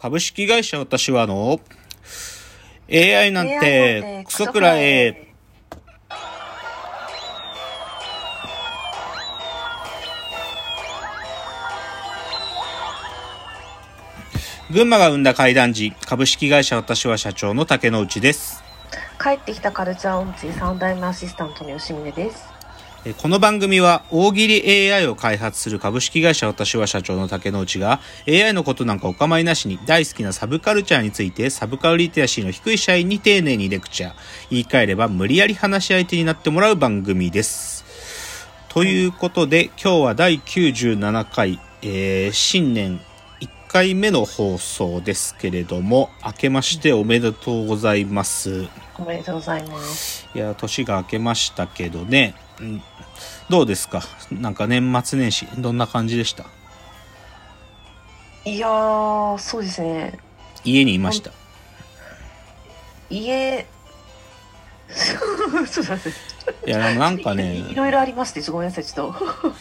株式会社私はの AI なんてクソくらえ。群馬が生んだ怪談時、株式会社私は社長の竹之内です。帰ってきたカルチャー音痴三代目アシスタントの吉峰です。えこの番組は大喜利 AI を開発する株式会社私は社長の竹之内が AI のことなんかお構いなしに大好きなサブカルチャーについてサブカルリテラシーの低い社員に丁寧にレクチャー言い換えれば無理やり話し相手になってもらう番組ですということで今日は第97回、えー新年1回目の放送ですけれども明けましておめでとうございますおめでとうございます。いや、年が明けましたけどね。うんどうですか？なんか年末年始、どんな感じでした？いやー、そうですね。家にいました？家、そうだね。いや、なんかいねい、ろいろありまして、ごめんなさい、ちょっと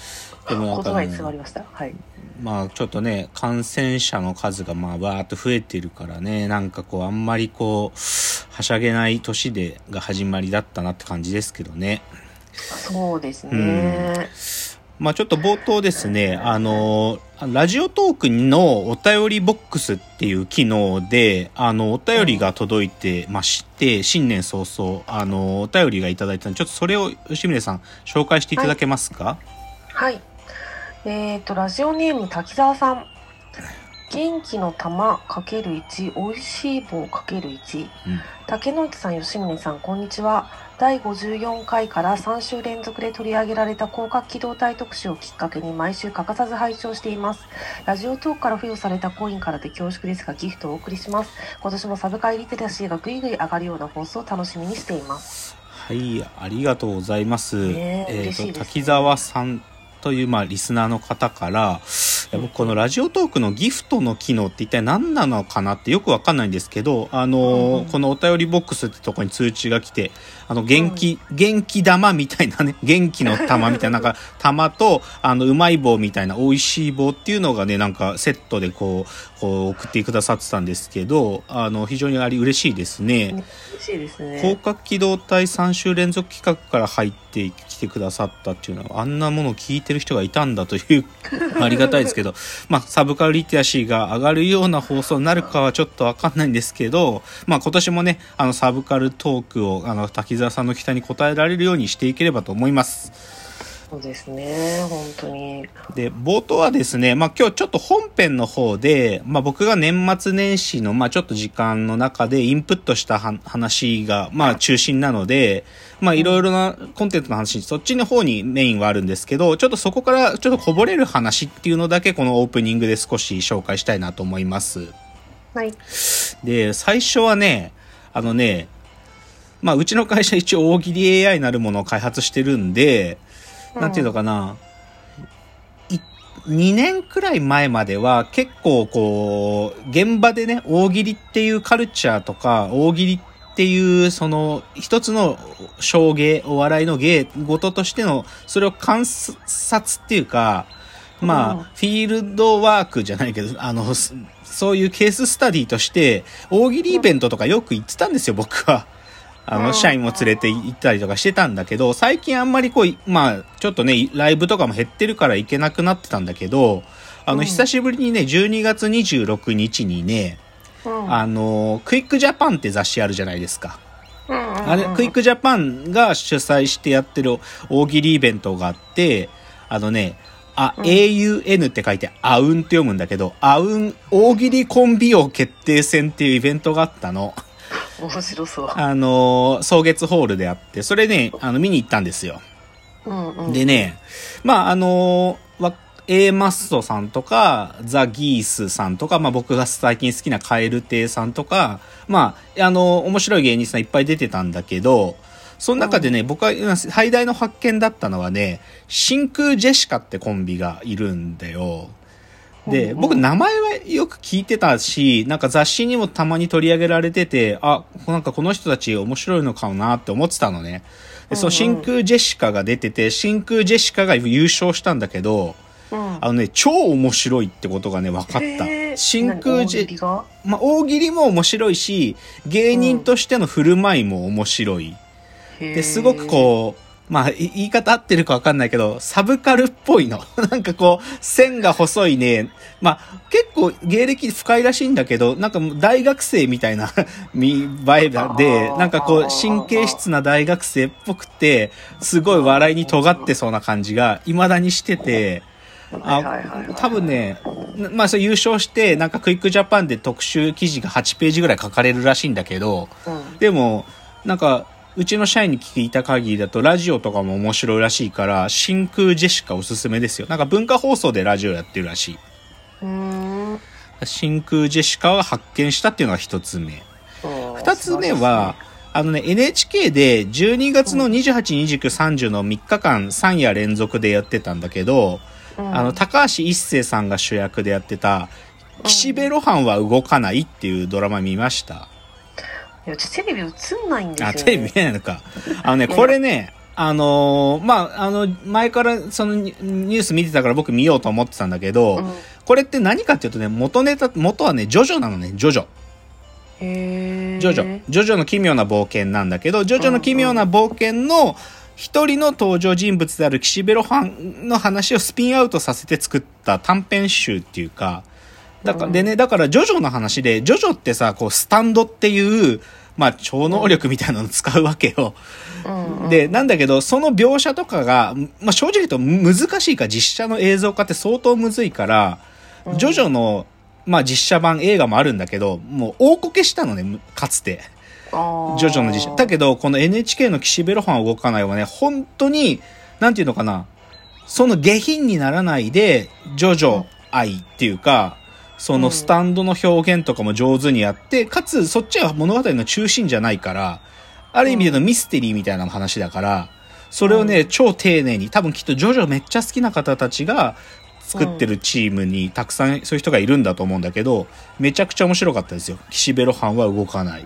でもなんか言葉に詰まね、りました。はい。まあちょっとね、感染者の数がまあわーっと増えてるからね、なんかこう、あんまりこう、はしゃげない年で、が始まりだったなって感じですけどね。そうですね。うんまあちょっと冒頭ですね、あの、ラジオトークのお便りボックスっていう機能で、あの、お便りが届いてまして、新年早々、あの、お便りがいただいたので、ちょっとそれを吉峰さん、紹介していただけますか？はい。えっ、と、ラジオネーム滝沢さん。元気の玉かける1、美味しい棒かける1。うん竹之内さん、吉宗さん、こんにちは。第54回から3週連続で取り上げられた広角機動隊特集をきっかけに毎週欠かさず拝聴しています。ラジオトークから付与されたコインからで恐縮ですがギフトをお送りします。今年もサブカイリテラシーがぐいぐい上がるような放送を楽しみにしています。はい、ありがとうございます。ねええ嬉しいですねと、滝沢さんという、まあ、リスナーの方から、いや僕このラジオトークのギフトの機能って一体何なのかなってよくわかんないんですけど、あのーうんこのお便りボックスってとこに通知が来て、あの、元気、元気玉みたいなね、元気の玉みたいな、なんか、玉と、あの、うまい棒みたいな、美味しい棒っていうのがね、なんか、セットでこう、こう、送ってくださってたんですけど、あの、非常にあり嬉しいですね。嬉しいです広ね。角機動隊3週連続企画から入ってきてくださったっていうのはあんなものを聞いてる人がいたんだという ありがたいですけどまあサブカルリテラシーが上がるような放送になるかはちょっとわかんないんですけどまあ今年もねあのサブカルトークをあの滝沢さんの期待に応えられるようにしていければと思います。そうですね。本当に。で、冒頭はですね、まあ今日ちょっと本編の方で、まあ僕が年末年始の、まあちょっと時間の中でインプットしたは話が、まあ中心なので、まあいろいろなコンテンツの話、そっちの方にメインはあるんですけど、ちょっとそこからちょっとこぼれる話っていうのだけこのオープニングで少し紹介したいなと思います。はい。で、最初はね、あのね、まあうちの会社一応大喜利 AI なるものを開発してるんで、なんていうのかな、い2年くらい前までは結構こう、現場でね、大喜利っていうカルチャーとか、大喜利っていうその一つの小芸、お笑いの芸事としての、それを観察っていうか、まあ、うん。フィールドワークじゃないけど、あの、すそういうケーススタディとして、大喜利イベントとかよく行ってたんですよ、僕は。あの、うん。社員も連れて行ったりとかしてたんだけど、最近あんまりこう、まあ、ちょっとね、ライブとかも減ってるから行けなくなってたんだけど、あの、うん。久しぶりにね、12月26日にね、うん。あの、クイックジャパンって雑誌あるじゃないですか。あれ、クイックジャパンが主催してやってる大喜利イベントがあって、あのね、あ、うん。AUN って書いて、あうんって読むんだけど、あうん大喜利コンビ王決定戦っていうイベントがあったの。面白そう。あの、草月ホールであって、それね、あの、見に行ったんですよ。うんうん。でね、まあ、あの、わ A マストさんとか、ザ・ギースさんとか、まあ僕が最近好きなカエル亭さんとか、まあ、あの、面白い芸人さんいっぱい出てたんだけど、その中でね、僕は最大の発見だったのはね、真空ジェシカってコンビがいるんだよ。で、うんうん。僕名前はよく聞いてたし、なんか雑誌にもたまに取り上げられてて、あ、なんかこの人たち面白いのかなって思ってたのね。で、その真空ジェシカが出てて、真空ジェシカが優勝したんだけど、うん。あのね、超面白いってことがね、分かった。真空ジェまあ、大喜利も面白いし、芸人としての振る舞いも面白い。で、すごくこう、まあ、い言い方合ってるか分かんないけど、サブカルっぽいの。なんかこう、線が細いね。まあ、結構芸歴深いらしいんだけど、なんか大学生みたいな見栄えで、なんかこう、神経質な大学生っぽくて、すごい笑いに尖ってそうな感じが、未だにしてて、あ、多分ね、まあ、それ優勝して、なんかクイックジャパンで特集記事が8ページぐらい書かれるらしいんだけど、うんでも、なんか、うちの社員に聞いた限りだと、ラジオとかも面白いらしいから、真空ジェシカおすすめですよ。なんか文化放送でラジオやってるらしい。うーん真空ジェシカを発見したっていうのが一つ目。うん二つ目は、あのね、NHK で12月の28、29、30の3日間3夜連続でやってたんだけど、うんあの、高橋一生さんが主役でやってた、岸辺露伴は動かないっていうドラマ見ました。いやうちテレビ映んないんですよ、ね、あ、テレビ見えないのか。あのね、これね、あのーまあ、あの、前からそのニニュース見てたから僕見ようと思ってたんだけど、うんこれって何かっていうとね、元ネタ、元はね、ジョジョなのね、ジョジョ。ジョジョ。ジョジョの奇妙な冒険なんだけど、ジョジョの奇妙な冒険の一人の登場人物である岸辺露伴の話をスピンアウトさせて作った短編集っていうか、だから、うんでね、だからジョジョの話で、ジョジョってさ、こう、スタンドっていう、まあ、超能力みたいなの使うわけよ。うんうんで、なんだけど、その描写とかが、まあ、正直言うと難しいから、実写の映像化って相当むずいから、うんジョジョの、まあ、実写版映画もあるんだけど、もう大こけしたのね、むかつて。ジョジョの実写。だけど、この NHK の岸辺露伴は動かないはね、本当に、なんていうのかな、その下品にならないで、ジョジョ愛っていうか、そのスタンドの表現とかも上手にやって、かつそっちは物語の中心じゃないから、ある意味でのミステリーみたいな話だから、それをね、超丁寧に、多分きっとジョジョめっちゃ好きな方たちが作ってるチームにたくさんそういう人がいるんだと思うんだけど、めちゃくちゃ面白かったですよ。岸辺露伴は動かない。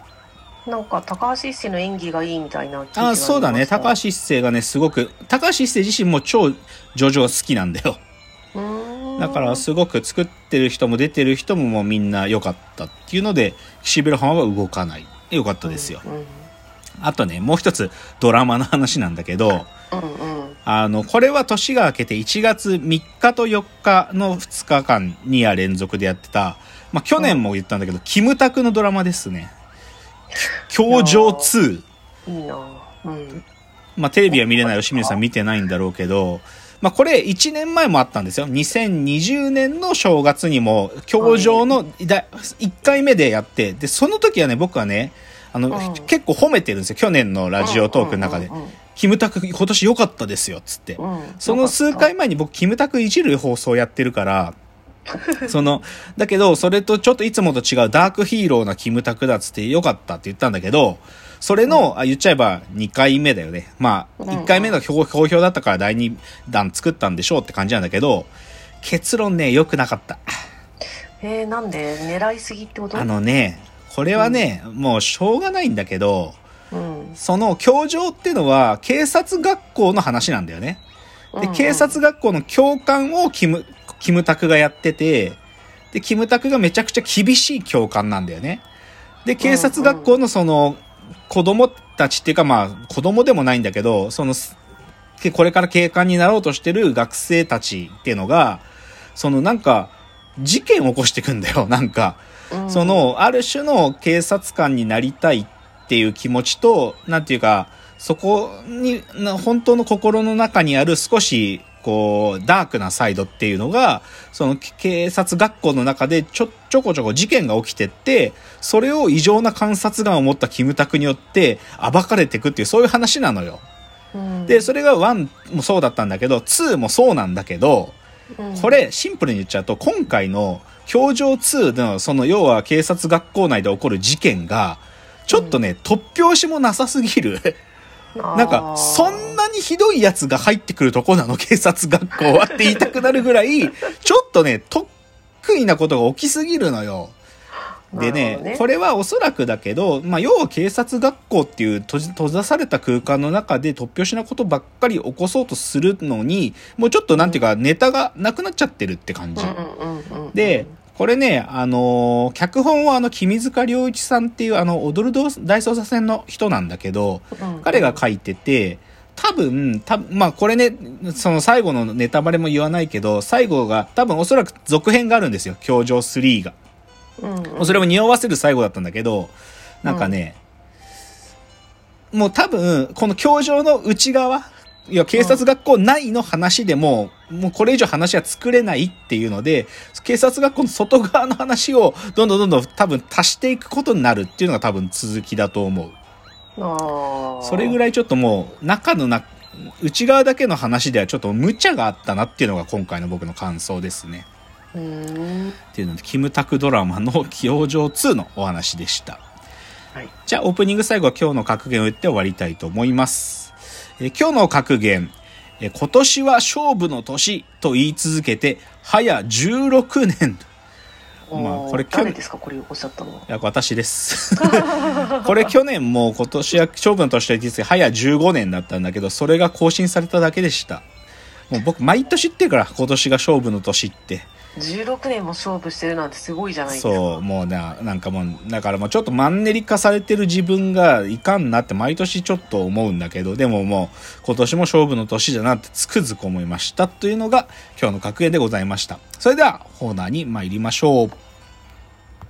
なんか高橋一生の演技がいいみたいなあそうだね。高橋一生がね、すごく、高橋一生自身も超ジョジョ好きなんだよ。だからすごく作ってる人も出てる人ももうみんな良かったっていうので、岸辺露伴は動かない。良かったですよ。うんあとね、もう一つドラマの話なんだけど、うんうんあの、これは年が明けて1月3日と4日の2日間2夜連続でやってた、まあ去年も言ったんだけど、キムタクのドラマですね。教場2。いいなうんまあ、テレビは見れない吉見さん見てないんだろうけど、まあ、これ1年前もあったんですよ。2020年の正月にも、教場のだ1回目でやって、で、その時はね、僕はね、あの、うん結構褒めてるんですよ。去年のラジオトークの中でキムタク今年良かったですよ、つって。その数回前に僕、キムタクいじる放送やってるから、その、だけど、それとちょっといつもと違うダークヒーローなキムタクだっつって良かったって言ったんだけど、それの、あ言っちゃえば2回目だよね。まあ、うん。1回目の好好評だったから第2弾作ったんでしょうって感じなんだけど、結論ね、良くなかった。えー、なんで？狙いすぎってこと？あのね、これはね、もうしょうがないんだけど、うん。その教場っていうのは警察学校の話なんだよね。で、警察学校の教官をキム、キムタクがやってて、で、キムタクがめちゃくちゃ厳しい教官なんだよね。で、警察学校のその、子供たちっていうかまあ、子供でもないんだけど、その、けこれから警官になろうとしてる学生たちっていうのが、そのなんか、事件を起こしてくんだよ、なんか。うんその、ある種の警察官になりたいっていう気持ちと、なんていうか、そこに、な本当の心の中にある少し、こう、ダークなサイドっていうのが、その警察学校の中でちょ、ちょこちょこ事件が起きてって、それを異常な観察眼を持ったキムタクによって暴かれていくっていう、そういう話なのよ。うんで、それが1もそうだったんだけど、2もそうなんだけど、うんこれ、シンプルに言っちゃうと、今回の、教場2の、その、要は警察学校内で起こる事件が、ちょっとね、突拍子もなさすぎる。なんか、そんなにひどいやつが入ってくるとこなの、警察学校はって言いたくなるぐらい、ちょっとね、得意なことが起きすぎるのよ。でねねこれはおそらくだけど、まあ、要は警察学校っていう閉ざされた空間の中で突拍子なことばっかり起こそうとするのにもうちょっとなんていうかネタがなくなっちゃってるって感じ。うんうんうんうん。で、これね、あのー脚本はあの、君塚良一さんっていうあの、踊る大捜査線の人なんだけど、うん彼が書いてて、多分、多分、まあこれね、その最後のネタバレも言わないけど、最後が多分おそらく続編があるんですよ、教場3が。うんそれも匂わせる最後だったんだけど、なんかね、もう多分、この教場の内側、いや、警察学校内の話でも、もうこれ以上話は作れないっていうので、警察学校の外側の話をどんどんどんどん多分足していくことになるっていうのが多分続きだと思う。それぐらいちょっともう、中のな、内側だけの話ではちょっと無茶があったなっていうのが今回の僕の感想ですね。っていうので、キムタクドラマの起用上2のお話でした。はい。じゃあオープニング最後は今日の格言を言って終わりたいと思います。えー今日の格言、えー今年は勝負の年と言い続けて、早16年。まあこれ去年誰ですかこれおっしゃったのは。いや、私です。これ去年も今年は勝負の年と言って早15年だったんだけど、それが更新されただけでした。もう僕毎年言ってるから、今年が勝負の年って。16年も勝負してるなんてすごいじゃないですか。そう、もうな、なんかもう、だからもうちょっとマンネリ化されてる自分がいかんなって毎年ちょっと思うんだけど、でももう今年も勝負の年じゃなってつくづく思いましたというのが今日の格言でございました。それでは、コーナーに参りましょう。